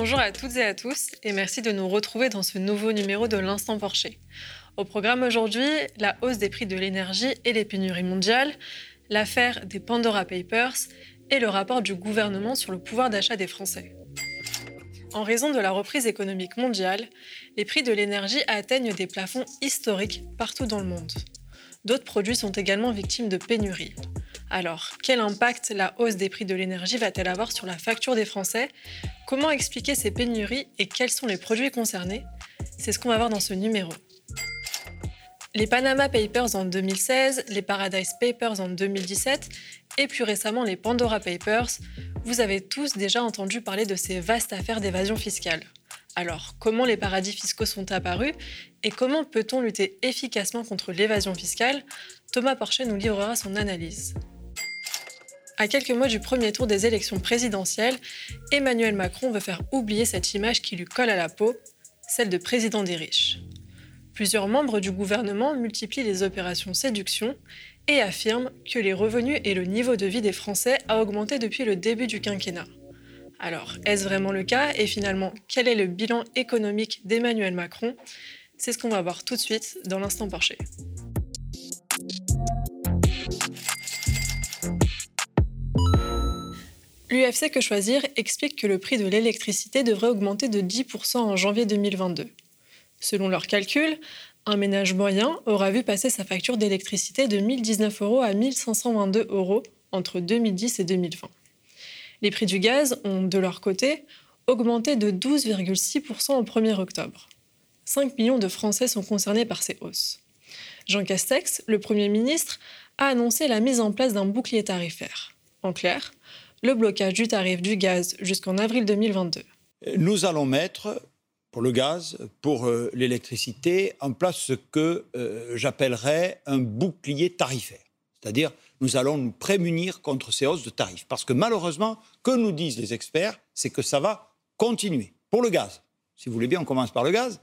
Bonjour à toutes et à tous et merci de nous retrouver dans ce nouveau numéro de l'Instant Porcher. Au programme aujourd'hui, la hausse des prix de l'énergie et les pénuries mondiales, l'affaire des Pandora Papers et le rapport du gouvernement sur le pouvoir d'achat des Français. En raison de la reprise économique mondiale, les prix de l'énergie atteignent des plafonds historiques partout dans le monde. D'autres produits sont également victimes de pénuries. Alors, quel impact la hausse des prix de l'énergie va-t-elle avoir sur la facture des Français? Comment expliquer ces pénuries et quels sont les produits concernés? C'est ce qu'on va voir dans ce numéro. Les Panama Papers en 2016, les Paradise Papers en 2017 et plus récemment les Pandora Papers, vous avez tous déjà entendu parler de ces vastes affaires d'évasion fiscale. Alors, comment les paradis fiscaux sont apparus et comment peut-on lutter efficacement contre l'évasion fiscale? Thomas Porcher nous livrera son analyse. À quelques mois du premier tour des élections présidentielles, Emmanuel Macron veut faire oublier cette image qui lui colle à la peau, celle de président des riches. Plusieurs membres du gouvernement multiplient les opérations séduction et affirment que les revenus et le niveau de vie des Français a augmenté depuis le début du quinquennat. Alors, est-ce vraiment le cas Et finalement, quel est le bilan économique d'Emmanuel Macron? C'est ce qu'on va voir tout de suite dans l'instant Porcher. L'UFC Que Choisir explique que le prix de l'électricité devrait augmenter de 10% en janvier 2022. Selon leurs calculs, un ménage moyen aura vu passer sa facture d'électricité de 1019 euros à 1522 euros entre 2010 et 2020. Les prix du gaz ont, de leur côté, augmenté de 12,6% au 1er octobre. 5 millions de Français sont concernés par ces hausses. Jean Castex, le Premier ministre, a annoncé la mise en place d'un bouclier tarifaire. En clair, le blocage du tarif du gaz jusqu'en avril 2022. Nous allons mettre pour le gaz, pour euh, l'électricité, en place ce que euh, j'appellerais un bouclier tarifaire. C'est-à-dire, nous allons nous prémunir contre ces hausses de tarifs. Parce que malheureusement, que nous disent les experts, c'est que ça va continuer. Pour le gaz, si vous voulez bien, on commence par le gaz,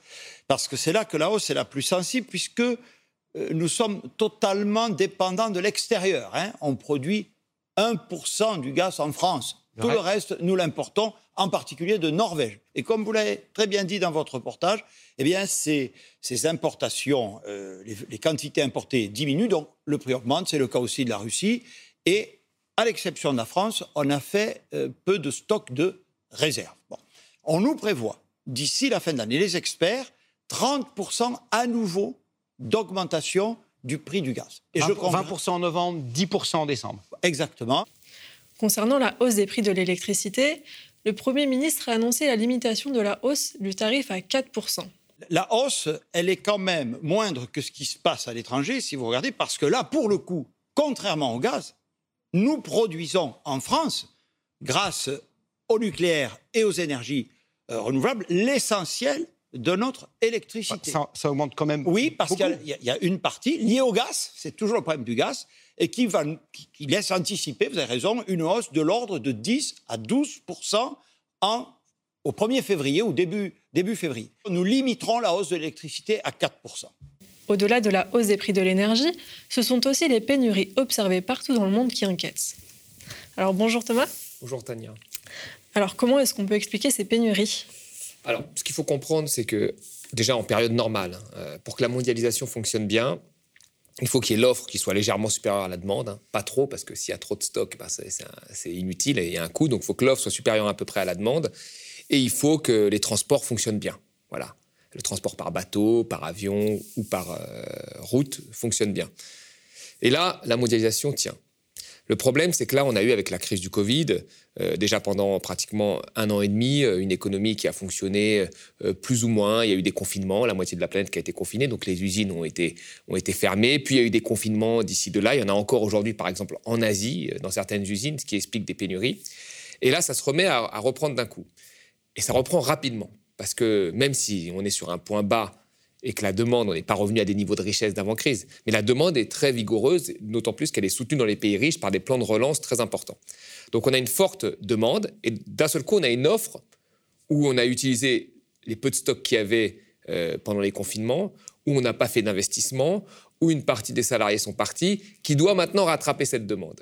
parce que c'est là que la hausse est la plus sensible, puisque euh, nous sommes totalement dépendants de l'extérieur. Hein. On produit 1% du gaz en France. Tout le reste, nous l'importons, en particulier de Norvège. Et comme vous l'avez très bien dit dans votre reportage, eh bien, ces, importations, euh, les, quantités importées diminuent, donc le prix augmente. C'est le cas aussi de la Russie. Et à l'exception de la France, on a fait euh, peu de stocks de réserve. On nous prévoit, d'ici la fin de l'année, les experts, 30% à nouveau d'augmentation du prix du gaz. Et 20%, je 20 en novembre, 10% en décembre. Exactement. Concernant la hausse des prix de l'électricité, le Premier ministre a annoncé la limitation de la hausse du tarif à 4%. La hausse, elle est quand même moindre que ce qui se passe à l'étranger, si vous regardez, parce que là, pour le coup, contrairement au gaz, nous produisons en France, grâce au nucléaire et aux énergies euh, renouvelables, l'essentiel de notre électricité. Ça, augmente quand même. Oui, parce qu'il y, a une partie liée au gaz, c'est toujours le problème du gaz, et qui, va, qui laisse anticiper, vous avez raison, une hausse de l'ordre de 10 à 12 en, au 1er février ou début, début février. Nous limiterons la hausse de l'électricité à 4% Au-delà de la hausse des prix de l'énergie, ce sont aussi les pénuries observées partout dans le monde qui inquiètent. Alors bonjour Thomas. Bonjour Tania. Alors comment est-ce qu'on peut expliquer ces pénuries? Alors, ce qu'il faut comprendre, c'est que déjà en période normale, hein, euh, pour que la mondialisation fonctionne bien, il faut qu'il y ait l'offre qui soit légèrement supérieure à la demande, hein. pas trop, parce que s'il y a trop de stock, bah, c'est inutile et il y a un coût. Donc, il faut que l'offre soit supérieure à peu près à la demande. Et il faut que les transports fonctionnent bien. Voilà. Le transport par bateau, par avion ou par euh, route fonctionne bien. Et là, la mondialisation tient. Le problème, c'est que là, on a eu avec la crise du Covid, euh, déjà pendant pratiquement un an et demi, euh, une économie qui a fonctionné euh, plus ou moins. Il y a eu des confinements, la moitié de la planète qui a été confinée, donc les usines ont été, ont été fermées. Puis il y a eu des confinements d'ici de là. Il y en a encore aujourd'hui, par exemple, en Asie, dans certaines usines, ce qui explique des pénuries. Et là, ça se remet à, à reprendre d'un coup. Et ça reprend rapidement, parce que même si on est sur un point bas et que la demande, on n'est pas revenu à des niveaux de richesse d'avant-crise. Mais la demande est très vigoureuse, d'autant plus qu'elle est soutenue dans les pays riches par des plans de relance très importants. Donc on a une forte demande, et d'un seul coup, on a une offre où on a utilisé les peu de stocks qu'il y avait euh, pendant les confinements, où on n'a pas fait d'investissement, où une partie des salariés sont partis, qui doit maintenant rattraper cette demande,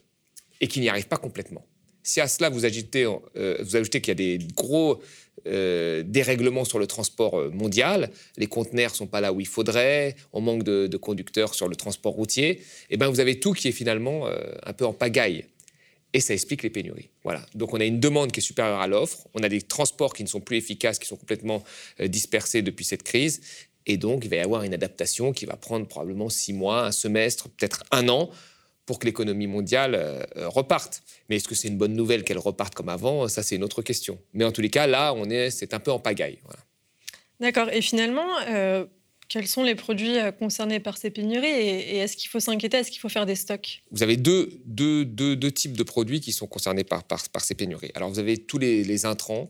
et qui n'y arrive pas complètement. Si à cela vous ajoutez, euh, vous ajoutez qu'il y a des gros euh, dérèglements sur le transport euh, mondial, les conteneurs sont pas là où il faudrait, on manque de, conducteurs sur le transport routier, et eh ben vous avez tout qui est finalement euh, un peu en pagaille. Et ça explique les pénuries. Voilà. Donc on a une demande qui est supérieure à l'offre, on a des transports qui ne sont plus efficaces, qui sont complètement dispersés depuis cette crise, et donc il va y avoir une adaptation qui va prendre probablement six mois, un semestre, peut-être un an pour que l'économie mondiale euh, euh, reparte. Mais est-ce que c'est une bonne nouvelle qu'elle reparte comme avant? Ça, c'est une autre question. Mais en tous les cas, là, on est, c'est un peu en pagaille. D'accord. Et finalement, euh, quels sont les produits concernés par ces pénuries? Et, est-ce qu'il faut s'inquiéter? Est-ce qu'il faut faire des stocks? Vous avez deux, deux, deux, types de produits qui sont concernés par, par, par ces pénuries. Alors, vous avez tous les, les intrants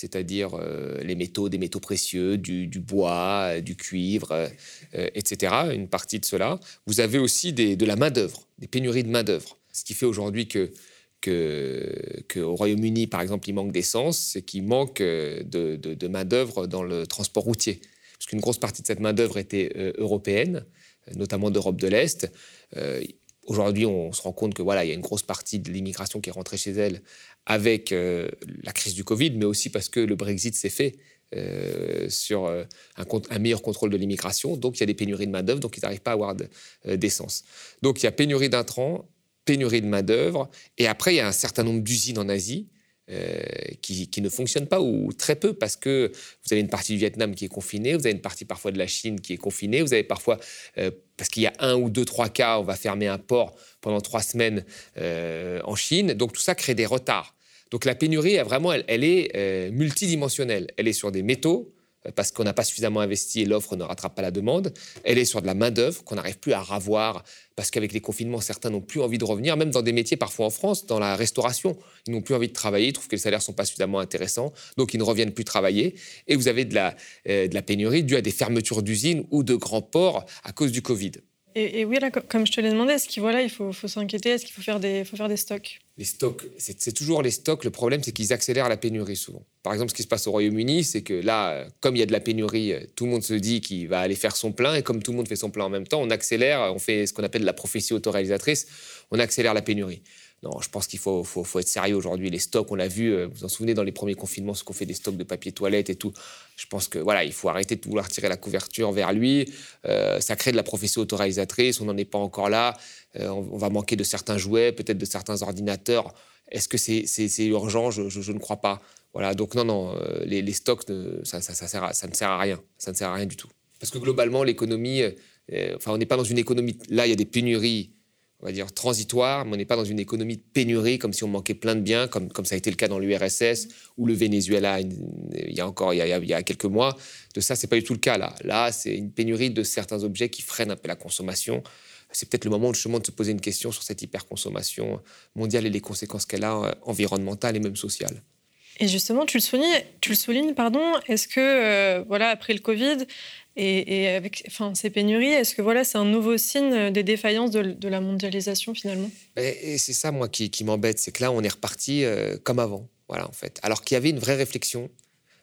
c'est-à-dire euh, les métaux, des métaux précieux, du, bois, euh, du cuivre, euh, etc., une partie de cela. Vous avez aussi de la main-d'œuvre, des pénuries de main-d'œuvre. Ce qui fait aujourd'hui que, que, au Royaume-Uni, par exemple, il manque d'essence, c'est qu'il manque de, de, main-d'œuvre dans le transport routier. Parce qu'une grosse partie de cette main-d'œuvre était européenne, notamment d'Europe de l'Est. Aujourd'hui, on se rend compte que voilà, il y a une grosse partie de l'immigration qui est rentrée chez elle avec euh, la crise du Covid, mais aussi parce que le Brexit s'est fait euh, sur euh, un, meilleur contrôle de l'immigration. Donc, il y a des pénuries de main-d'œuvre, donc ils n'arrivent pas à avoir d'essence. donc, il y a pénurie d'intrants, pénurie de main-d'œuvre, et après, il y a un certain nombre d'usines en Asie euh, qui, ne fonctionnent pas ou très peu parce que vous avez une partie du Vietnam qui est confinée, vous avez une partie parfois de la Chine qui est confinée, vous avez parfois, euh, parce qu'il y a un ou deux, trois cas, on va fermer un port pendant trois semaines euh, en Chine. Donc tout ça crée des retards. Donc la pénurie, vraiment, elle est multidimensionnelle. Elle est sur des métaux, parce qu'on n'a pas suffisamment investi et l'offre ne rattrape pas la demande. Elle est sur de la main-d'œuvre qu'on n'arrive plus à ravoir parce qu'avec les confinements, certains n'ont plus envie de revenir, même dans des métiers parfois en France, dans la restauration. Ils n'ont plus envie de travailler, ils trouvent que les salaires ne sont pas suffisamment intéressants, donc ils ne reviennent plus travailler. Et vous avez de la, euh, de la pénurie due à des fermetures d'usines ou de grands ports à cause du Covid. Et, oui, là, comme je te l'ai demandé, est-ce qu'il il faut, faut s'inquiéter Est-ce qu'il faut, faire des, faut faire des stocks? Les stocks, c'est toujours les stocks. Le problème, c'est qu'ils accélèrent la pénurie souvent. Par exemple, ce qui se passe au Royaume-Uni, c'est que là, comme il y a de la pénurie, tout le monde se dit qu'il va aller faire son plein. Et comme tout le monde fait son plein en même temps, on accélère, on fait ce qu'on appelle la prophétie autoréalisatrice, on accélère la pénurie. Non, je pense qu'il faut, être sérieux aujourd'hui. Les stocks, on l'a vu, euh, vous vous en souvenez dans les premiers confinements, ce qu'on fait des stocks de papier toilette et tout. Je pense que voilà, il faut arrêter de vouloir tirer la couverture vers lui. Euh, ça crée de la prophétie autoréalisatrice. On n'en est pas encore là. Euh, on, va manquer de certains jouets, peut-être de certains ordinateurs. Est-ce que c'est urgent? Je, ne crois pas. Voilà, donc non, non, les, stocks, ça, ne sert à rien. Ça ne sert à rien du tout. Parce que globalement, l'économie, enfin, on n'est pas dans une économie. Là, il y a des pénuries on va dire, transitoire, mais on n'est pas dans une économie de pénurie, comme si on manquait plein de biens, comme, comme ça a été le cas dans l'URSS ou le Venezuela il y a encore il y a, il y a quelques mois. De ça, c'est pas du tout le cas là. Là, c'est une pénurie de certains objets qui freinent un peu la consommation. C'est peut-être le moment justement de se poser une question sur cette hyperconsommation mondiale et les conséquences qu'elle a euh, environnementales et même sociales. Et justement, tu le soulignes, tu le soulignes pardon. Est-ce que, euh, voilà, après le Covid, et, avec enfin, ces pénuries, est-ce que voilà, c'est un nouveau signe des défaillances de, la mondialisation finalement? C'est ça, moi, qui, m'embête, c'est que là, on est reparti euh, comme avant, voilà, en fait. Alors qu'il y avait une vraie réflexion.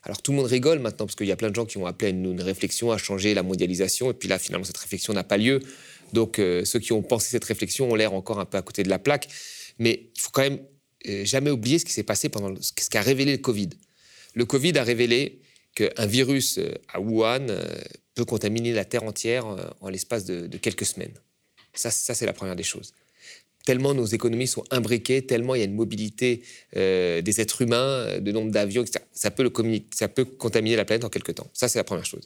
Alors tout le monde rigole maintenant parce qu'il y a plein de gens qui ont appelé à une, réflexion à changer la mondialisation, et puis là, finalement, cette réflexion n'a pas lieu. Donc euh, ceux qui ont pensé cette réflexion ont l'air encore un peu à côté de la plaque. Mais il faut quand même euh, jamais oublier ce qui s'est passé pendant ce qu'a révélé le Covid. Le Covid a révélé qu'un virus à Wuhan peut contaminer la Terre entière euh, en l'espace de, quelques semaines. Ça, ça c'est la première des choses. Tellement nos économies sont imbriquées, tellement il y a une mobilité euh, des êtres humains, euh, de nombre d'avions, etc. Ça peut, le ça peut contaminer la planète en quelques temps. Ça, c'est la première chose.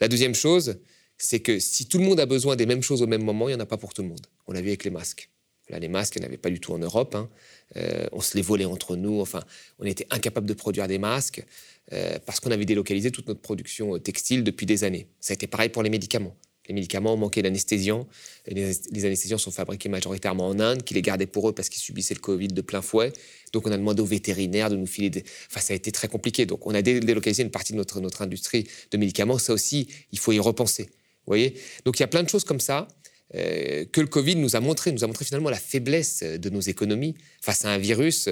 La deuxième chose, c'est que si tout le monde a besoin des mêmes choses au même moment, il n'y en a pas pour tout le monde. On l'a vu avec les masques. Là, les masques, il n'y en avait pas du tout en Europe. Hein. On se les volait entre nous. Enfin, on était incapable de produire des masques. Euh, parce qu'on avait délocalisé toute notre production euh, textile depuis des années. Ça a été pareil pour les médicaments. Les médicaments manqué d'anesthésiants. Les, les, anesthésiants sont fabriqués majoritairement en Inde, qui les gardaient pour eux parce qu'ils subissaient le Covid de plein fouet. Donc on a demandé aux vétérinaires de nous filer des... Enfin, ça a été très compliqué. Donc on a délocalisé une partie de notre, notre industrie de médicaments. Ça aussi, il faut y repenser. Vous voyez? Donc il y a plein de choses comme ça euh, que le Covid nous a montré. nous a montré finalement la faiblesse de nos économies face à un virus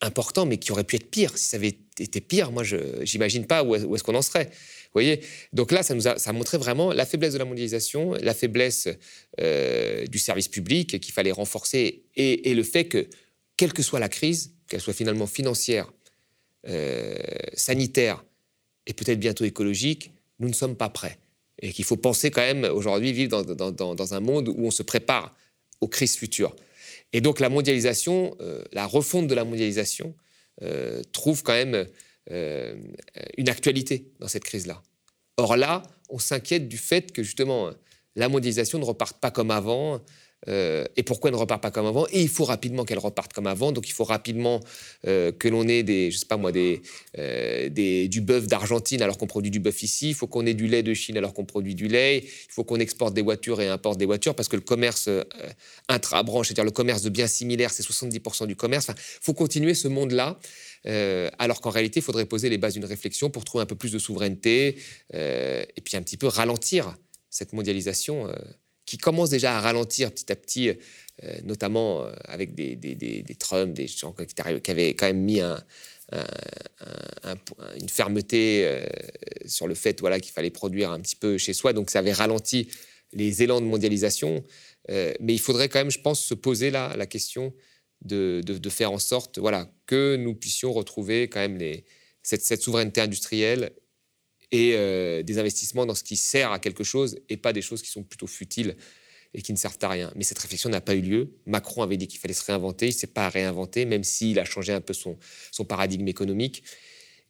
important, mais qui aurait pu être pire. Si ça avait été pire, moi, je n'imagine pas où est-ce qu'on en serait. Vous voyez? Donc là, ça nous a, ça montré vraiment la faiblesse de la mondialisation, la faiblesse euh, du service public qu'il fallait renforcer et, le fait que, quelle que soit la crise, qu'elle soit finalement financière, euh, sanitaire et peut-être bientôt écologique, nous ne sommes pas prêts. Et qu'il faut penser quand même aujourd'hui vivre dans, un monde où on se prépare aux crises futures. Et donc la mondialisation, euh, la refonte de la mondialisation euh, trouve quand même euh, une actualité dans cette crise-là. Or là, on s'inquiète du fait que justement la mondialisation ne reparte pas comme avant, euh, et pourquoi elle ne repart pas comme avant? Et il faut rapidement qu'elle reparte comme avant. Donc il faut rapidement euh, que l'on ait euh, du bœuf d'Argentine alors qu'on produit du bœuf ici. Il faut qu'on ait du lait de Chine alors qu'on produit du lait. Il faut qu'on exporte des voitures et importe des voitures parce que le commerce intra-branche, c'est-à-dire le commerce de biens similaires, c'est 70% du commerce. il faut continuer ce monde-là. alors qu'en réalité, il faudrait poser les bases d'une réflexion pour trouver un peu plus de souveraineté et puis un petit peu ralentir cette mondialisation qui commence déjà à ralentir petit à petit, euh, notamment euh, avec des, Trump, des gens qui, avaient quand même mis un, une fermeté euh, sur le fait voilà, qu'il fallait produire un petit peu chez soi. Donc ça avait ralenti les élans de mondialisation. mais il faudrait quand même, je pense, se poser la question de, faire en sorte voilà, que nous puissions retrouver quand même cette souveraineté industrielle et euh, des investissements dans ce qui sert à quelque chose et pas des choses qui sont plutôt futiles et qui ne servent à rien. Mais cette réflexion n'a pas eu lieu. Macron avait dit qu'il fallait se réinventer, il ne s'est pas réinventé, même s'il a changé un peu son, paradigme économique.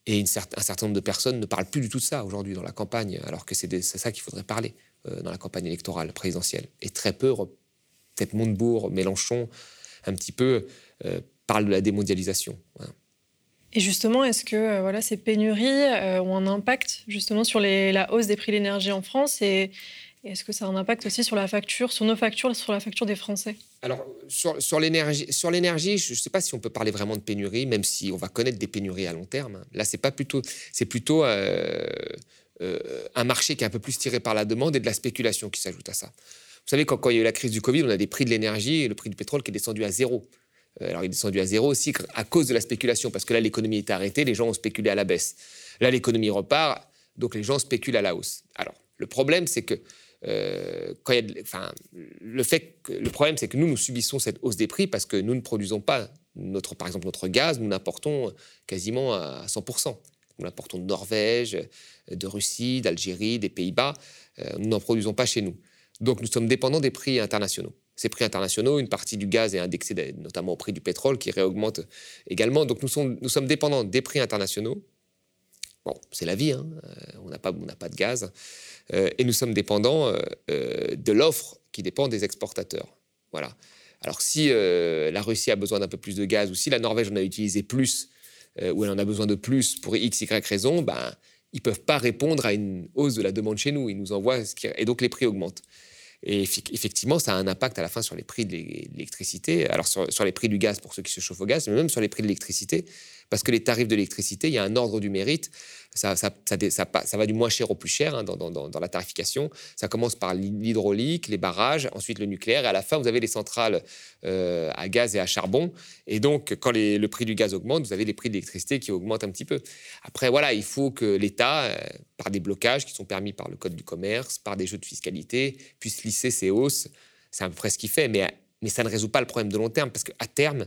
Et un certain nombre de personnes ne parlent plus du tout de ça aujourd'hui dans la campagne, alors que c'est ça qu'il faudrait parler euh, dans la campagne électorale présidentielle. Et très peu, peut-être Montebourg, Mélenchon, un petit peu, euh, parlent de la démondialisation. Et justement, est-ce que euh, voilà, ces pénuries euh, ont un impact justement sur la hausse des prix de l'énergie en France et, est-ce que ça a un impact aussi sur la facture, sur nos factures, sur la facture des Français? Alors, sur, sur l'énergie, je ne sais pas si on peut parler vraiment de pénurie, même si on va connaître des pénuries à long terme. Là, c'est plutôt, plutôt euh, un marché qui est un peu plus tiré par la demande et de la spéculation qui s'ajoute à ça. Vous savez, quand, quand il y a eu la crise du Covid, on a des prix de l'énergie et le prix du pétrole qui est descendu à zéro. Euh, alors il est descendu à zéro aussi à cause de la spéculation, parce que là l'économie est arrêtée, les gens ont spéculé à la baisse. Là l'économie repart, donc les gens spéculent à la hausse. Alors le problème c'est que le problème, c'est que nous, nous subissons cette hausse des prix parce que nous ne produisons pas, notre, par exemple, notre gaz, nous l'importons quasiment à 100%. Nous l'importons de Norvège, de Russie, d'Algérie, des Pays-Bas. Euh, nous n'en produisons pas chez nous. Donc nous sommes dépendants des prix internationaux ces prix internationaux. Une partie du gaz est indexée notamment au prix du pétrole qui réaugmente également. Donc nous sommes, dépendants des prix internationaux. Bon, c'est la vie, hein. euh, on n'a pas, de gaz. Euh, et nous sommes dépendants euh, de l'offre qui dépend des exportateurs. Voilà. Alors si la Russie a besoin d'un peu plus de gaz ou si la Norvège en a utilisé plus ou elle en a besoin de plus pour x, y raison, ben, ils ne peuvent pas répondre à une hausse de la demande chez nous. Ils nous envoient. Et donc les prix augmentent. Et effectivement, ça a un impact à la fin sur les prix de l'électricité, alors sur, les prix du gaz pour ceux qui se chauffent au gaz, mais même sur les prix de l'électricité, parce que les tarifs de l'électricité, il y a un ordre du mérite ça, ça, ça, va du moins cher au plus cher hein, dans, la tarification. Ça commence par l'hydraulique, les barrages, ensuite le nucléaire, et à la fin, vous avez les centrales euh, à gaz et à charbon. Et donc, quand le prix du gaz augmente, vous avez les prix de l'électricité qui augmentent un petit peu. Après, voilà, il faut que l'État, euh, par des blocages qui sont permis par le Code du commerce, par des jeux de fiscalité, puisse lisser ces hausses. C'est à peu près ce qu'il fait, mais, mais ça ne résout pas le problème de long terme, parce qu'à terme,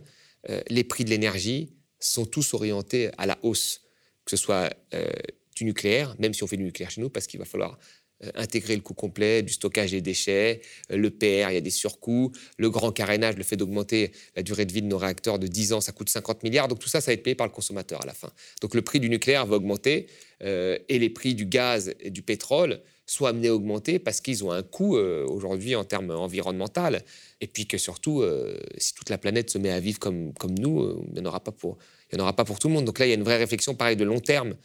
euh, les prix de l'énergie sont tous orientés à la hausse que ce soit euh, du nucléaire, même si on fait du nucléaire chez nous, parce qu'il va falloir euh, intégrer le coût complet du stockage des déchets, euh, le PR, il y a des surcoûts, le grand carénage, le fait d'augmenter la durée de vie de nos réacteurs de 10 ans, ça coûte 50 milliards, donc tout ça, ça va être payé par le consommateur à la fin. Donc le prix du nucléaire va augmenter et les prix du gaz et du pétrole sont amenés à augmenter parce qu'ils ont un coût aujourd'hui en termes environnementaux. Et puis que surtout, si toute la planète se met à vivre comme, comme nous, il n'y en aura pas pour en aura pas pour tout le monde. Donc là, il y a une vraie réflexion, pareil, de long terme.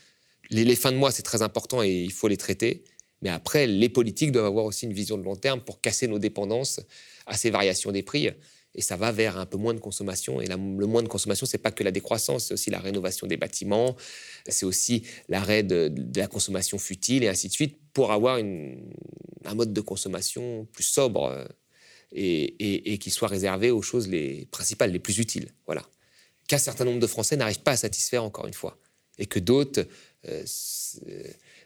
Les, fins de mois, c'est très important et il faut les traiter. Mais après, les politiques doivent avoir aussi une vision de long terme pour casser nos dépendances à ces variations des prix. Et ça va vers un peu moins de consommation. Et le moins de consommation, c'est pas que la décroissance, c'est aussi la rénovation des bâtiments, c'est aussi l'arrêt de, la consommation futile et ainsi de suite, pour avoir un mode de consommation plus sobre euh, et, qui soit réservé aux choses les principales, les plus utiles. Voilà qu'un certain nombre de Français n'arrivent pas à satisfaire, encore une fois, et que d'autres euh,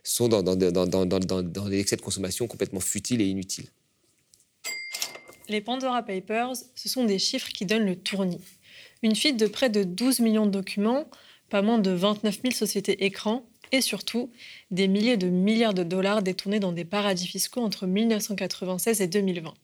sont dans, dans, dans, des excès de consommation complètement futiles et inutiles. Les Pandora Papers, ce sont des chiffres qui donnent le tournis. Une fuite de près de 12 millions de documents pas moins de 29 000 sociétés écrans et surtout des milliers de milliards de dollars détournés dans des paradis fiscaux entre 1996 et 2020.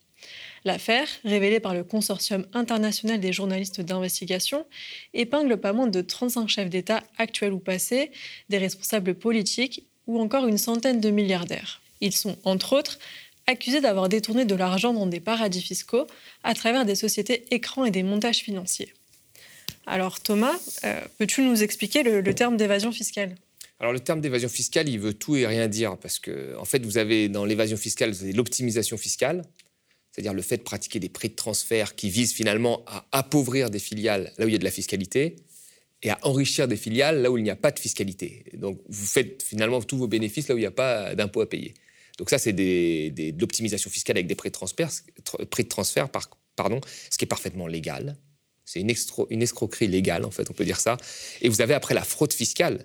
L'affaire, révélée par le Consortium international des journalistes d'investigation, épingle pas moins de 35 chefs d'État actuels ou passés, des responsables politiques ou encore une centaine de milliardaires. Ils sont, entre autres, accusés d'avoir détourné de l'argent dans des paradis fiscaux à travers des sociétés écrans et des montages financiers. Alors Thomas, euh, peux-tu nous expliquer le, terme d'évasion fiscale? Alors le terme d'évasion fiscale, il veut tout et rien dire parce que en fait vous avez dans l'évasion fiscale l'optimisation fiscale, c'est-à-dire le fait de pratiquer des prix de transfert qui visent finalement à appauvrir des filiales là où il y a de la fiscalité et à enrichir des filiales là où il n'y a pas de fiscalité. Donc vous faites finalement tous vos bénéfices là où il n'y a pas d'impôt à payer. Donc ça, c'est de l'optimisation fiscale avec des prix de transfert, de transfert pardon, ce qui est parfaitement légal. C'est une, escroquerie légale, en fait, on peut dire ça. Et vous avez après la fraude fiscale,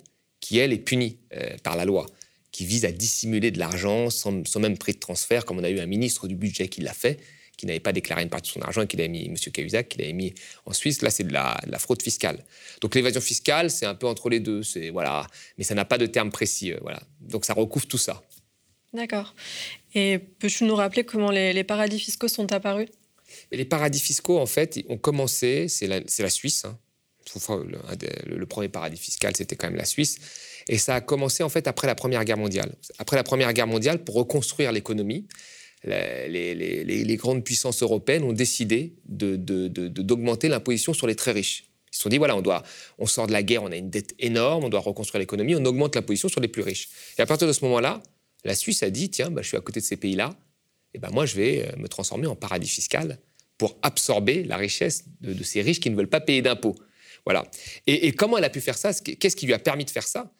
qui, elle, est punie euh, par la loi, qui vise à dissimuler de l'argent sans, même prix de transfert, comme on a eu un ministre du budget qui l'a fait, qui n'avait pas déclaré une partie de son argent et qui l'avait mis, M. Cahuzac, qui l'avait mis en Suisse. Là, c'est de la, fraude fiscale. Donc l'évasion fiscale, c'est un peu entre les deux. Voilà, mais ça n'a pas de terme précis. Euh, voilà. Donc ça recouvre tout ça. D'accord. Et peux-tu nous rappeler comment les, paradis fiscaux sont apparus? Les paradis fiscaux, en fait, ont commencé, c'est la, la, Suisse. Hein. Le, premier paradis fiscal, c'était quand même la Suisse. Et ça a commencé, en fait, après la Première Guerre mondiale. Après la Première Guerre mondiale, pour reconstruire l'économie, les, grandes puissances européennes ont décidé d'augmenter l'imposition sur les très riches. Ils se sont dit, voilà, on, sort de la guerre, on a une dette énorme, on doit reconstruire l'économie, on augmente l'imposition sur les plus riches. Et à partir de ce moment-là, la Suisse a dit tiens, bah, je suis à côté de ces pays-là, et ben moi je vais euh, me transformer en paradis fiscal pour absorber la richesse de, ces riches qui ne veulent pas payer d'impôts. Voilà. Et, comment elle a pu faire ça? Qu'est-ce qui lui a permis de faire ça?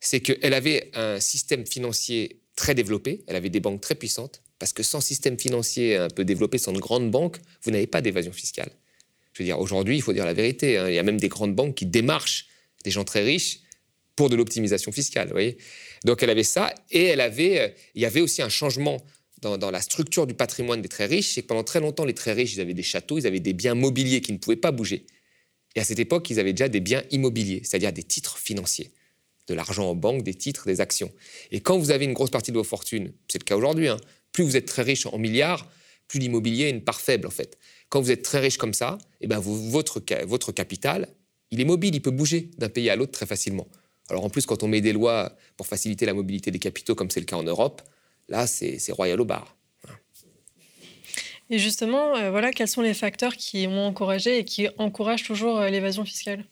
C'est qu'elle avait un système financier très développé, elle avait des banques très puissantes, parce que sans système financier un peu développé, sans de grandes banques, vous n'avez pas d'évasion fiscale. Je veux dire, aujourd'hui, il faut dire la vérité. Hein. il y a même des grandes banques qui démarchent des gens très riches pour de l'optimisation fiscale. Vous voyez? Donc elle avait ça, et elle avait, euh, il y avait aussi un changement dans, la structure du patrimoine des très riches, c'est que pendant très longtemps, les très riches, ils avaient des châteaux, ils avaient des biens mobiliers qui ne pouvaient pas bouger. Et à cette époque, ils avaient déjà des biens immobiliers, c'est-à-dire des titres financiers, de l'argent en banque, des titres, des actions. Et quand vous avez une grosse partie de vos fortunes, c'est le cas aujourd'hui, hein, plus vous êtes très riche en milliards, plus l'immobilier est une part faible en fait. Quand vous êtes très riche comme ça, et eh ben votre, votre capital, il est mobile, il peut bouger d'un pays à l'autre très facilement. Alors en plus, quand on met des lois pour faciliter la mobilité des capitaux, comme c'est le cas en Europe, là, c'est royal au bar. Et justement, euh, voilà, quels sont les facteurs qui ont encouragé et qui encouragent toujours euh, l'évasion fiscale?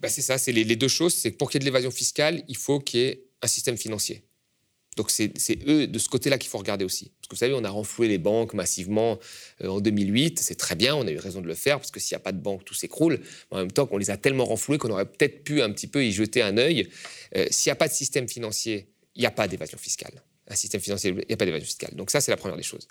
Bah, C'est ça, c'est les, deux choses. C'est pour qu'il y ait de l'évasion fiscale, il faut qu'il y ait un système financier. Donc c'est eux, de ce côté-là, qu'il faut regarder aussi. Parce que vous savez, on a renfloué les banques massivement euh, en 2008. C'est très bien, on a eu raison de le faire, parce que s'il n'y a pas de banque, tout s'écroule. En même temps, qu'on les a tellement renfloués qu'on aurait peut-être pu un petit peu y jeter un œil. S'il n'y a pas de système financier, il n'y a pas d'évasion fiscale. Un système financier, il n'y a pas d'évasion fiscale. Donc ça, c'est la première des choses.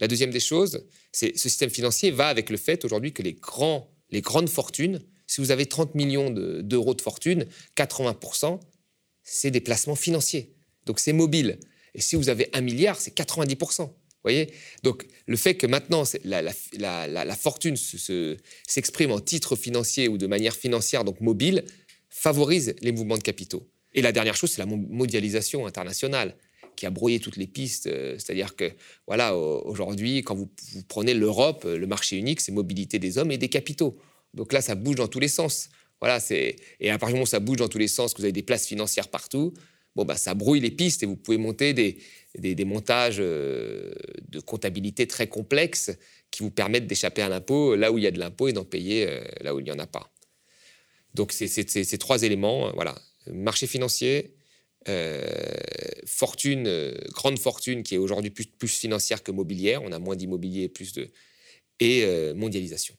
La deuxième des choses, c'est ce système financier va avec le fait aujourd'hui que les, grands, les grandes fortunes, si vous avez 30 millions d'euros de, fortune, 80%, c'est des placements financiers. Donc c'est mobile. Et si vous avez un milliard, c'est 90%. Voyez? Donc le fait que maintenant la, la, fortune s'exprime en titres financiers ou de manière financière, donc mobile, favorise les mouvements de capitaux. Et la dernière chose, c'est la mondialisation internationale qui a brouillé toutes les pistes. Euh, c'est-à-dire que, voilà, aujourd'hui, quand vous, prenez l'Europe, le marché unique, c'est mobilité des hommes et des capitaux. Donc là, ça bouge dans tous les sens. Voilà, c'est et à partir du moment où ça bouge dans tous les sens, que vous avez des places financières partout, bon, bah, ça brouille les pistes et vous pouvez monter des, des, montages euh, de comptabilité très complexes qui vous permettent d'échapper à l'impôt là où il y a de l'impôt et d'en payer euh, là où il n'y en a pas. Donc, c'est ces trois éléments. Euh, voilà. Marché financier, fortune, grande fortune qui est aujourd'hui plus, plus, financière que mobilière. On a moins d'immobilier, plus de. et mondialisation.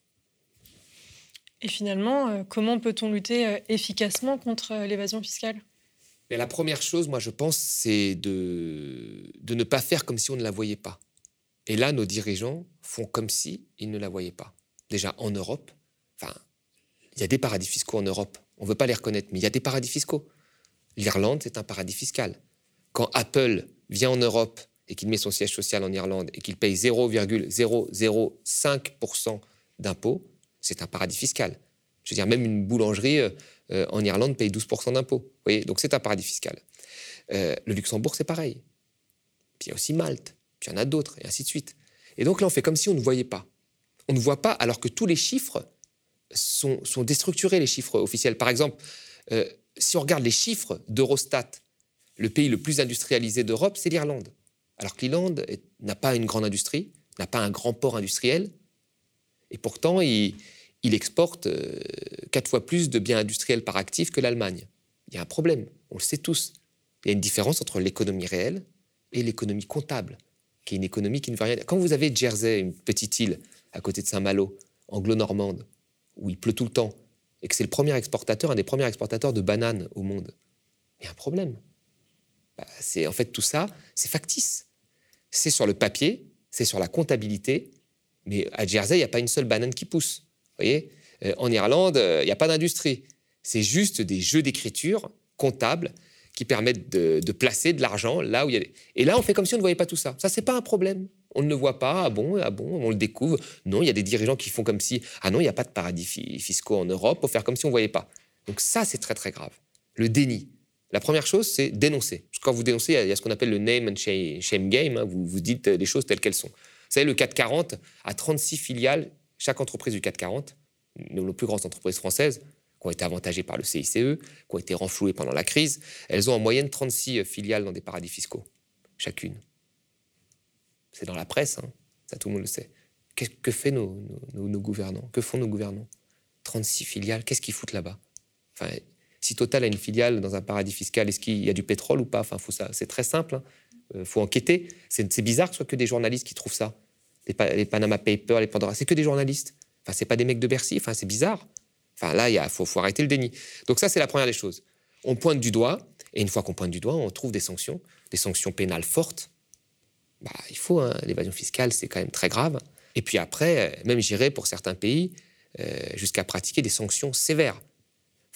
Et finalement, comment peut-on lutter efficacement contre l'évasion fiscale? Mais la première chose, moi, je pense, c'est de, de ne pas faire comme si on ne la voyait pas. Et là, nos dirigeants font comme si ils ne la voyaient pas. Déjà, en Europe, enfin, il y a des paradis fiscaux en Europe. On ne veut pas les reconnaître, mais il y a des paradis fiscaux. L'Irlande, c'est un paradis fiscal. Quand Apple vient en Europe et qu'il met son siège social en Irlande et qu'il paye 0,005% d'impôts, c'est un paradis fiscal. Je veux dire, même une boulangerie euh, euh, en Irlande paye 12% d'impôts. voyez, donc c'est un paradis fiscal. Euh, le Luxembourg, c'est pareil. Puis il y a aussi Malte, puis il y en a d'autres, et ainsi de suite. Et donc là, on fait comme si on ne voyait pas. On ne voit pas alors que tous les chiffres sont, déstructurés, les chiffres officiels. Par exemple, si on regarde les chiffres d'Eurostat, le pays le plus industrialisé d'Europe, c'est l'Irlande. Alors que l'Irlande n'a pas une grande industrie, n'a pas un grand port industriel, et pourtant il, exporte euh, quatre fois plus de biens industriels par actif que l'Allemagne. Il y a un problème, on le sait tous. Il y a une différence entre l'économie réelle et l'économie comptable, qui est une économie qui ne veut rien. Quand vous avez Jersey, une petite île à côté de Saint-Malo, anglo-normande, où il pleut tout le temps, et que c'est le premier exportateur, un des premiers exportateurs de bananes au monde, il y a un problème. Bah, c'est en fait tout ça, c'est factice. C'est sur le papier, c'est sur la comptabilité, mais à Jersey, il n'y a pas une seule banane qui pousse. voyez? Euh, En Irlande, euh, il n'y a pas d'industrie. C'est juste des jeux d'écriture comptables qui permettent de, placer de l'argent là où il y a. Et là, on fait comme si on ne voyait pas tout ça. Ça, c'est pas un problème. On ne le voit pas. Ah bon, ah bon, on le découvre. Non, il y a des dirigeants qui font comme si ah non, il n'y a pas de paradis fiscaux en Europe. Pour faire comme si on ne voyait pas. Donc ça, c'est très très grave. Le déni. La première chose, c'est dénoncer. quand vous dénoncez, il y a ce qu'on appelle le name and shame game. Hein. Vous, vous dites les choses telles qu'elles sont. Vous savez, le 440 a 36 filiales. Chaque entreprise du 440, nos plus grandes entreprises françaises, qui ont été avantagées par le CICE, qui ont été renflouées pendant la crise, elles ont en moyenne 36 filiales dans des paradis fiscaux, chacune. C'est dans la presse, hein. ça tout le monde le sait. Que, fait nos, gouvernants? Que font nos gouvernants? 36 filiales, qu'est-ce qu'ils foutent là-bas? Enfin, Si Total a une filiale dans un paradis fiscal, est-ce qu'il y a du pétrole ou pas? Enfin, C'est très simple. Hein. Euh, faut enquêter. C'est bizarre que ce soit que des journalistes qui trouvent ça. Les, Panama Papers, les Pandora, c'est que des journalistes. Enfin, c'est pas des mecs de Bercy. Enfin, c'est bizarre. Enfin, là, il faut, faut, arrêter le déni. Donc ça, c'est la première des choses. On pointe du doigt, et une fois qu'on pointe du doigt, on trouve des sanctions, des sanctions pénales fortes. Bah, il faut, hein. l'évasion fiscale, c'est quand même très grave. Et puis après, euh, même j'irais pour certains pays euh, jusqu'à pratiquer des sanctions sévères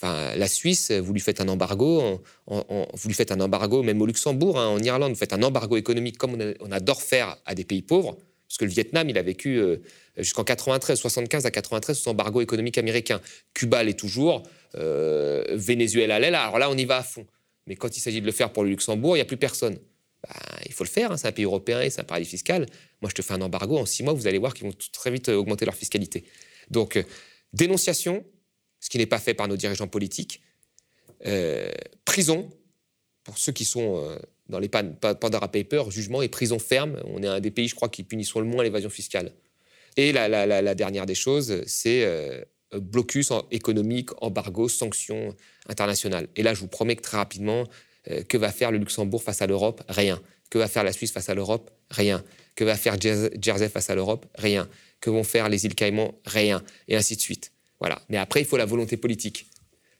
la Suisse, vous lui faites un embargo, vous lui faites un embargo, même au Luxembourg, hein, en Irlande, vous faites un embargo économique comme on, adore faire à des pays pauvres, parce que le Vietnam, il a vécu euh, jusqu'en 93, 75 à 93 sous embargo économique américain. Cuba l'est toujours, euh, Venezuela l'est là. Alors là, on y va à fond. Mais quand il s'agit de le faire pour le Luxembourg, il n'y a plus personne. Bah, il faut le faire, hein, c'est un pays européen et c'est un paradis fiscal. Moi, je te fais un embargo, en six mois, vous allez voir qu'ils vont très vite euh, augmenter leur fiscalité. Donc, dénonciation, ce qui n'est pas fait par nos dirigeants politiques. Euh, prison, pour ceux qui sont euh, dans les Pandora Papers, jugement et prison ferme. On est un des pays, je crois, qui punissent le moins l'évasion fiscale. Et la, dernière des choses, c'est euh, blocus économique, embargo, sanctions internationales. Et là, je vous promets que très rapidement, que va faire le Luxembourg face à l'Europe? Rien. Que va faire la Suisse face à l'Europe? Rien. Que va faire Jersey face à l'Europe? Rien. Que vont faire les îles Caïmans? Rien. Et ainsi de suite. Voilà. Mais après, il faut la volonté politique.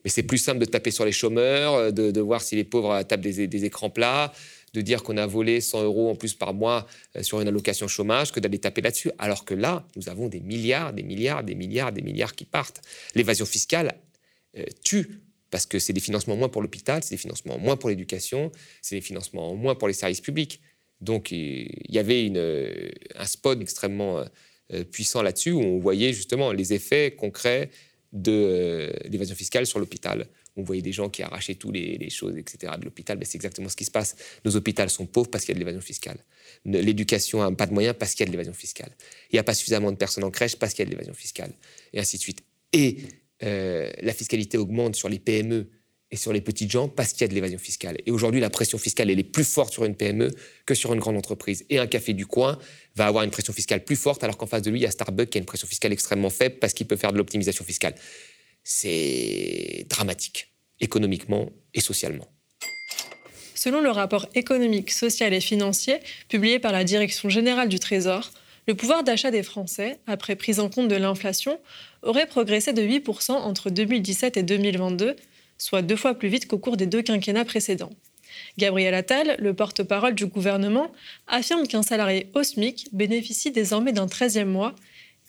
Mais c'est plus simple de taper sur les chômeurs, euh, de, voir si les pauvres tapent des, écrans plats, de dire qu'on a volé 100 euros en plus par mois euh, sur une allocation chômage que d'aller taper là-dessus. Alors que là, nous avons des milliards, des milliards, des milliards, des milliards qui partent. L'évasion fiscale euh, tue parce que c'est des financements moins pour l'hôpital, c'est des financements moins pour l'éducation, c'est des financements moins pour les services publics. Donc il y avait un spot extrêmement euh, puissant là-dessus, où on voyait justement les effets concrets de euh, l'évasion fiscale sur l'hôpital. On voyait des gens qui arrachaient toutes les, choses, etc. de l'hôpital. Ben, c'est exactement ce qui se passe. Nos hôpitaux sont pauvres parce qu'il y a de l'évasion fiscale. L'éducation n'a pas de moyens parce qu'il y a de l'évasion fiscale. Il n'y a pas suffisamment de personnes en crèche parce qu'il y a de l'évasion fiscale. Et ainsi de suite. Et euh, la fiscalité augmente sur les PME et sur les petites gens parce qu'il y a de l'évasion fiscale. Et aujourd'hui, la pression fiscale, elle est plus forte sur une PME que sur une grande entreprise. Et un café du coin va avoir une pression fiscale plus forte, alors qu'en face de lui, il y a Starbucks qui a une pression fiscale extrêmement faible parce qu'il peut faire de l'optimisation fiscale. C'est dramatique, économiquement et socialement. Selon le rapport économique, social et financier publié par la Direction générale du Trésor, le pouvoir d'achat des Français, après prise en compte de l'inflation, aurait progressé de 8% entre 2017 et 2022 soit deux fois plus vite qu'au cours des deux quinquennats précédents. Gabriel Attal, le porte-parole du gouvernement, affirme qu'un salarié au bénéficie désormais d'un 13e mois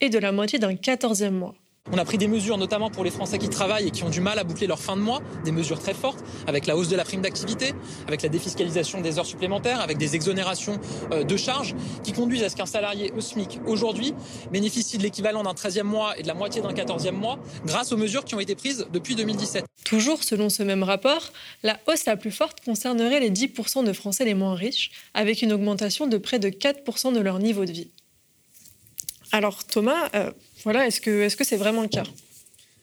et de la moitié d'un 14e mois. On a pris des mesures, notamment pour les Français qui travaillent et qui ont du mal à boucler leur fin de mois, des mesures très fortes, avec la hausse de la prime d'activité, avec la défiscalisation des heures supplémentaires, avec des exonérations euh, de charges, qui conduisent à ce qu'un salarié au SMIC aujourd'hui bénéficie de l'équivalent d'un 13e mois et de la moitié d'un 14e mois, grâce aux mesures qui ont été prises depuis 2017. Toujours selon ce même rapport, la hausse la plus forte concernerait les 10% de Français les moins riches, avec une augmentation de près de 4% de leur niveau de vie. Alors Thomas, euh, voilà, est-ce que c'est -ce vraiment le cas?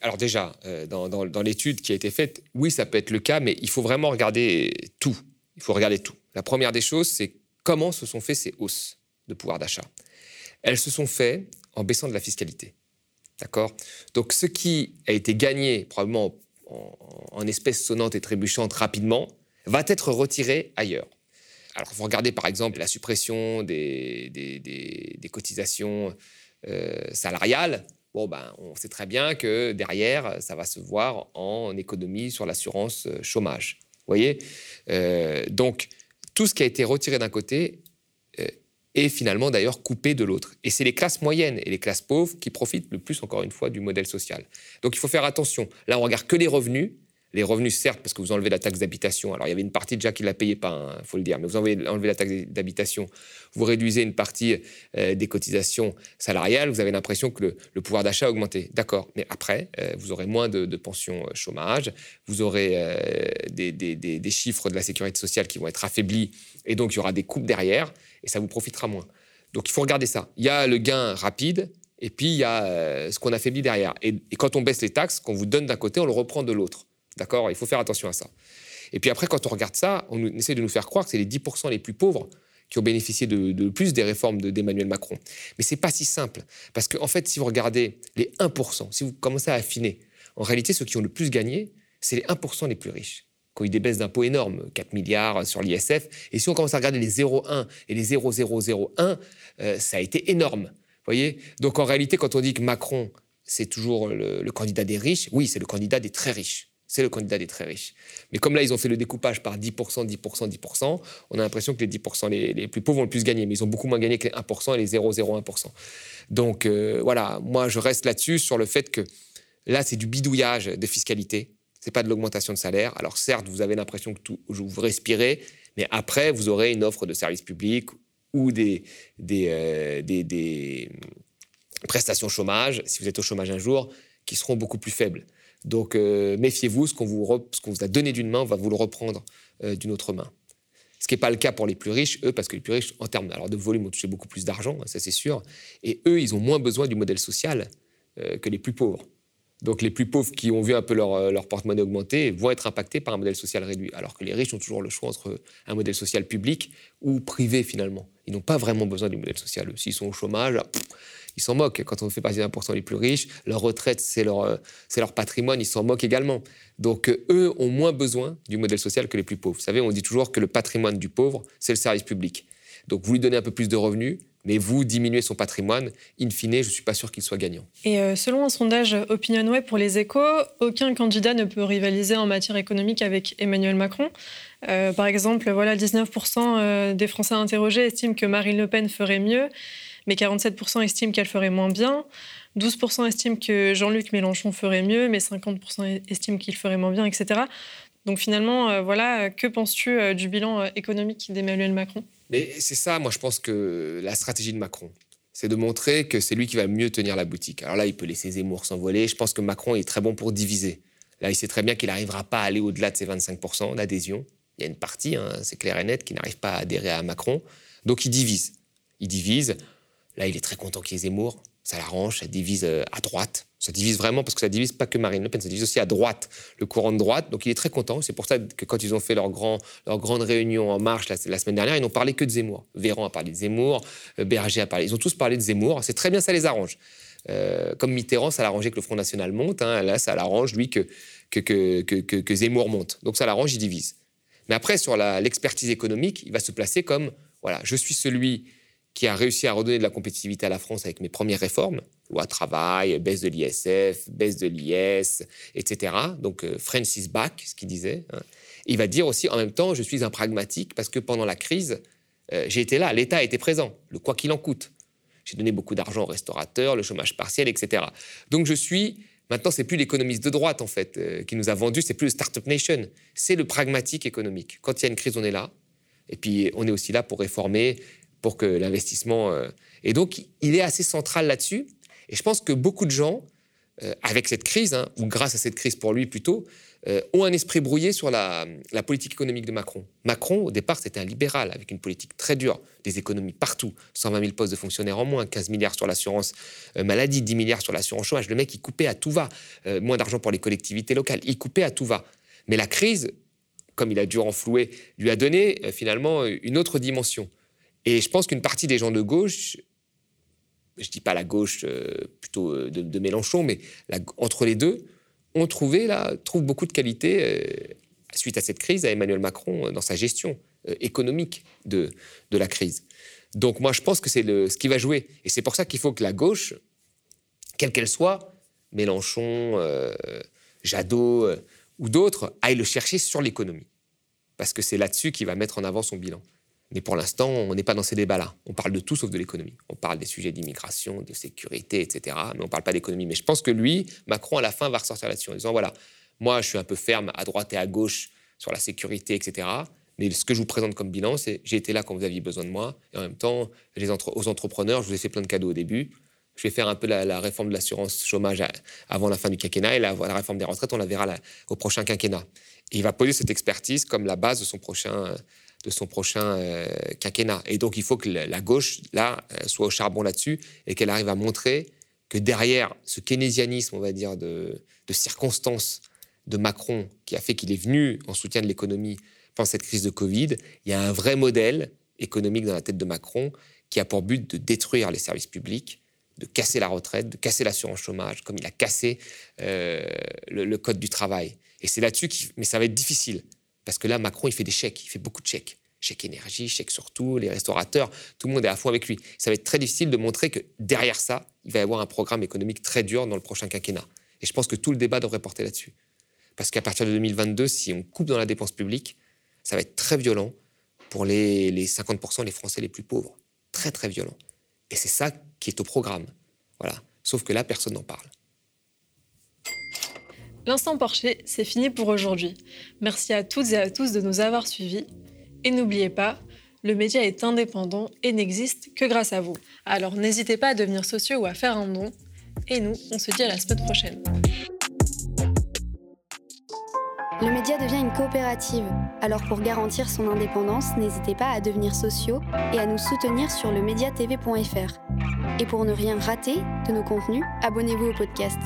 Alors déjà, euh, dans, l'étude qui a été faite, oui, ça peut être le cas, mais il faut vraiment regarder tout. Il faut regarder tout. La première des choses, c'est comment se sont fait ces hausses de pouvoir d'achat. Elles se sont faites en baissant de la fiscalité. D'accord? Donc ce qui a été gagné probablement en, espèces sonnantes et trébuchantes rapidement va être retiré ailleurs. Alors, vous regardez par exemple la suppression des, des cotisations salariale, bon, ben, on sait très bien que derrière, ça va se voir en économie sur l'assurance euh, chômage. Vous voyez euh, Donc, tout ce qui a été retiré d'un côté est finalement d'ailleurs coupé de l'autre. Et c'est les classes moyennes et les classes pauvres qui profitent le plus, encore une fois, du modèle social. Donc il faut faire attention. Là, on regarde que les revenus, les revenus, certes, parce que vous enlevez la taxe d'habitation. Alors, il y avait une partie déjà qui ne la payait pas, il faut le dire, mais vous enlevez, la taxe d'habitation, vous réduisez une partie euh, des cotisations salariales, vous avez l'impression que le, pouvoir d'achat a augmenté. D'accord, mais après, euh, vous aurez moins de, pensions euh, chômage, vous aurez des, des, chiffres de la sécurité sociale qui vont être affaiblis, et donc il y aura des coupes derrière, et ça vous profitera moins. Donc, il faut regarder ça. Il y a le gain rapide, et puis il y a ce qu'on affaiblit derrière. Et quand on baisse les taxes, qu'on vous donne d'un côté, on le reprend de l'autre. D'accord? Il faut faire attention à ça. Et puis après, quand on regarde ça, on essaie de nous faire croire que c'est les 10% les plus pauvres qui ont bénéficié de, plus des réformes d'Emmanuel Macron. Mais c'est pas si simple. Parce qu'en en fait, si vous regardez les 1%, si vous commencez à affiner, en réalité, ceux qui ont le plus gagné, c'est les 1% les plus riches qui ont eu des baisses d'impôts énormes, 4 milliards sur l'ISF. Et si on commence à regarder les 0,1 et les 0,001, euh, ça a été énorme. Voyez? Donc en réalité, quand on dit que Macron, c'est toujours le candidat des riches, oui, c'est le candidat des très riches c'est le candidat des très riches. Mais comme là, ils ont fait le découpage par 10%, 10%, 10%, on a l'impression que les 10% les, plus pauvres ont le plus gagné, mais ils ont beaucoup moins gagné que les 1% et les 0,01%. Donc euh, voilà, moi, je reste là-dessus sur le fait que là, c'est du bidouillage de fiscalité, c'est pas de l'augmentation de salaire. Alors certes, vous avez l'impression que tout, vous respirez, mais après, vous aurez une offre de service public ou des, des, euh, des prestations chômage, si vous êtes au chômage un jour, qui seront beaucoup plus faibles. Donc euh, méfiez-vous, ce qu'on vous, a donné d'une main, on va vous le reprendre euh, d'une autre main. Ce qui n'est pas le cas pour les plus riches, eux, parce que les plus riches, en termes de volume, ont touché beaucoup plus d'argent, ça c'est sûr. Et eux, ils ont moins besoin du modèle social euh, que les plus pauvres. Donc les plus pauvres qui ont vu un peu leur, leur porte-monnaie augmenter vont être impactés par un modèle social réduit, alors que les riches ont toujours le choix entre un modèle social public ou privé finalement. Ils n'ont pas vraiment besoin du modèle social. S'ils sont au chômage, ils s'en moquent. Quand on fait partie des 1% les plus riches, leur retraite, c'est leur, euh, leur patrimoine, ils s'en moquent également. Donc, euh, eux ont moins besoin du modèle social que les plus pauvres. Vous savez, on dit toujours que le patrimoine du pauvre, c'est le service public. Donc, vous lui donnez un peu plus de revenus, mais vous diminuez son patrimoine, in fine, je ne suis pas sûr qu'il soit gagnant. Et euh, selon un sondage OpinionWay pour les échos, aucun candidat ne peut rivaliser en matière économique avec Emmanuel Macron. par exemple, voilà, 19% des Français interrogés estiment que Marine Le Pen ferait mieux mais 47% estiment qu'elle ferait moins bien. 12% estiment que Jean-Luc Mélenchon ferait mieux, mais 50% estiment qu'il ferait moins bien, etc. Donc finalement, euh, voilà, que penses-tu euh, du bilan euh, économique d'Emmanuel Macron? Mais c'est ça, moi je pense que la stratégie de Macron, c'est de montrer que c'est lui qui va mieux tenir la boutique. Alors là, il peut laisser Zemmour s'envoler. Je pense que Macron est très bon pour diviser. Là, il sait très bien qu'il n'arrivera pas à aller au-delà de ses 25% d'adhésion. Il y a une partie, hein, c'est clair et net, qui n'arrive pas à adhérer à Macron. Donc il divise. Il divise. Là, il est très content qu'il y ait Zemmour. Ça l'arrange, ça divise euh, à droite. Ça divise vraiment parce que ça divise pas que Marine Le Pen, ça divise aussi à droite, le courant de droite. Donc il est très content. C'est pour ça que quand ils ont fait leur, grand, leur grande réunion en marche la, semaine dernière, ils n'ont parlé que de Zemmour. Véran a parlé de Zemmour, euh, Berger a parlé. Ils ont tous parlé de Zemmour. C'est très bien, ça les arrange. Euh, comme Mitterrand, ça l'arrangeait que le Front National monte. Hein. Là, ça l'arrange, lui, que, Zemmour monte. Donc ça l'arrange, il divise. Mais après, sur l'expertise économique, il va se placer comme voilà, je suis celui qui a réussi à redonner de la compétitivité à la France avec mes premières réformes, loi travail, baisse de l'ISF, baisse de l'IS, etc. Donc euh, French is back, ce qu'il disait. Hein. Il va dire aussi en même temps, je suis un pragmatique parce que pendant la crise, euh, j'ai été là, l'État était présent, le quoi qu'il en coûte. J'ai donné beaucoup d'argent aux restaurateurs, le chômage partiel, etc. Donc je suis Maintenant, c'est plus l'économiste de droite, en fait, euh, qui nous a vendu, c'est plus le Startup Nation. C'est le pragmatique économique. Quand il y a une crise, on est là. Et puis, on est aussi là pour réformer, pour que l'investissement. Et donc, il est assez central là-dessus. Et je pense que beaucoup de gens, euh, avec cette crise, hein, ou grâce à cette crise pour lui plutôt, euh, ont un esprit brouillé sur la, politique économique de Macron. Macron, au départ, c'était un libéral avec une politique très dure, des économies partout, 120 000 postes de fonctionnaires en moins, 15 milliards sur l'assurance euh, maladie, 10 milliards sur l'assurance chômage. Le mec, il coupait à tout va, moins d'argent pour les collectivités locales, il coupait à tout va. Mais la crise, comme il a dû renflouer, lui a donné finalement une autre dimension. Et je pense qu'une partie des gens de gauche, je dis pas la gauche plutôt de, Mélenchon, mais entre les deux, ont trouvé là, trouve beaucoup de qualités euh, suite à cette crise à Emmanuel Macron euh, dans sa gestion euh, économique de la crise. Donc moi, je pense que c'est ce qui va jouer. Et c'est pour ça qu'il faut que la gauche, quelle qu'elle soit, Mélenchon, Jadot ou d'autres, aille le chercher sur l'économie. Parce que c'est là-dessus qu'il va mettre en avant son bilan. Mais pour l'instant, on n'est pas dans ces débats-là. On parle de tout sauf de l'économie. On parle des sujets d'immigration, de sécurité, etc. Mais on ne parle pas d'économie. Mais je pense que lui, Macron, à la fin, va ressortir là-dessus en disant voilà, moi, je suis un peu ferme à droite et à gauche sur la sécurité, etc. Mais ce que je vous présente comme bilan, c'est j'ai été là quand vous aviez besoin de moi. Et en même temps, aux entrepreneurs, je vous ai fait plein de cadeaux au début. Je vais faire un peu la, réforme de l'assurance chômage avant la fin du quinquennat et la, réforme des retraites, on la verra au prochain quinquennat. Et il va poser cette expertise comme la base de son prochain, de son prochain euh, quinquennat. Et donc, il faut que la gauche, là, euh, soit au charbon là-dessus et qu'elle arrive à montrer que derrière ce keynésianisme, on va dire, de, de circonstances de Macron qui a fait qu'il est venu en soutien de l'économie pendant cette crise de Covid, il y a un vrai modèle économique dans la tête de Macron qui a pour but de détruire les services publics, de casser la retraite, de casser l'assurance chômage, comme il a cassé euh, le, le, code du travail. Et c'est là-dessus, mais ça va être difficile. Parce que là, Macron, il fait des chèques, il fait beaucoup de chèques. Chèque énergie, chèque sur tout, les restaurateurs, tout le monde est à fond avec lui. Ça va être très difficile de montrer que derrière ça, il va y avoir un programme économique très dur dans le prochain quinquennat. Et je pense que tout le débat devrait porter là-dessus. Parce qu'à partir de 2022, si on coupe dans la dépense publique, ça va être très violent pour les, les 50% des Français les plus pauvres. Très, très violent. Et c'est ça qui est au programme. Voilà. Sauf que là, personne n'en parle. L'instant Porcher, c'est fini pour aujourd'hui. Merci à toutes et à tous de nous avoir suivis. Et n'oubliez pas, le média est indépendant et n'existe que grâce à vous. Alors n'hésitez pas à devenir sociaux ou à faire un don. Et nous, on se dit à la semaine prochaine. Le média devient une coopérative. Alors pour garantir son indépendance, n'hésitez pas à devenir sociaux et à nous soutenir sur le mediatv.fr. Et pour ne rien rater de nos contenus, abonnez-vous au podcast.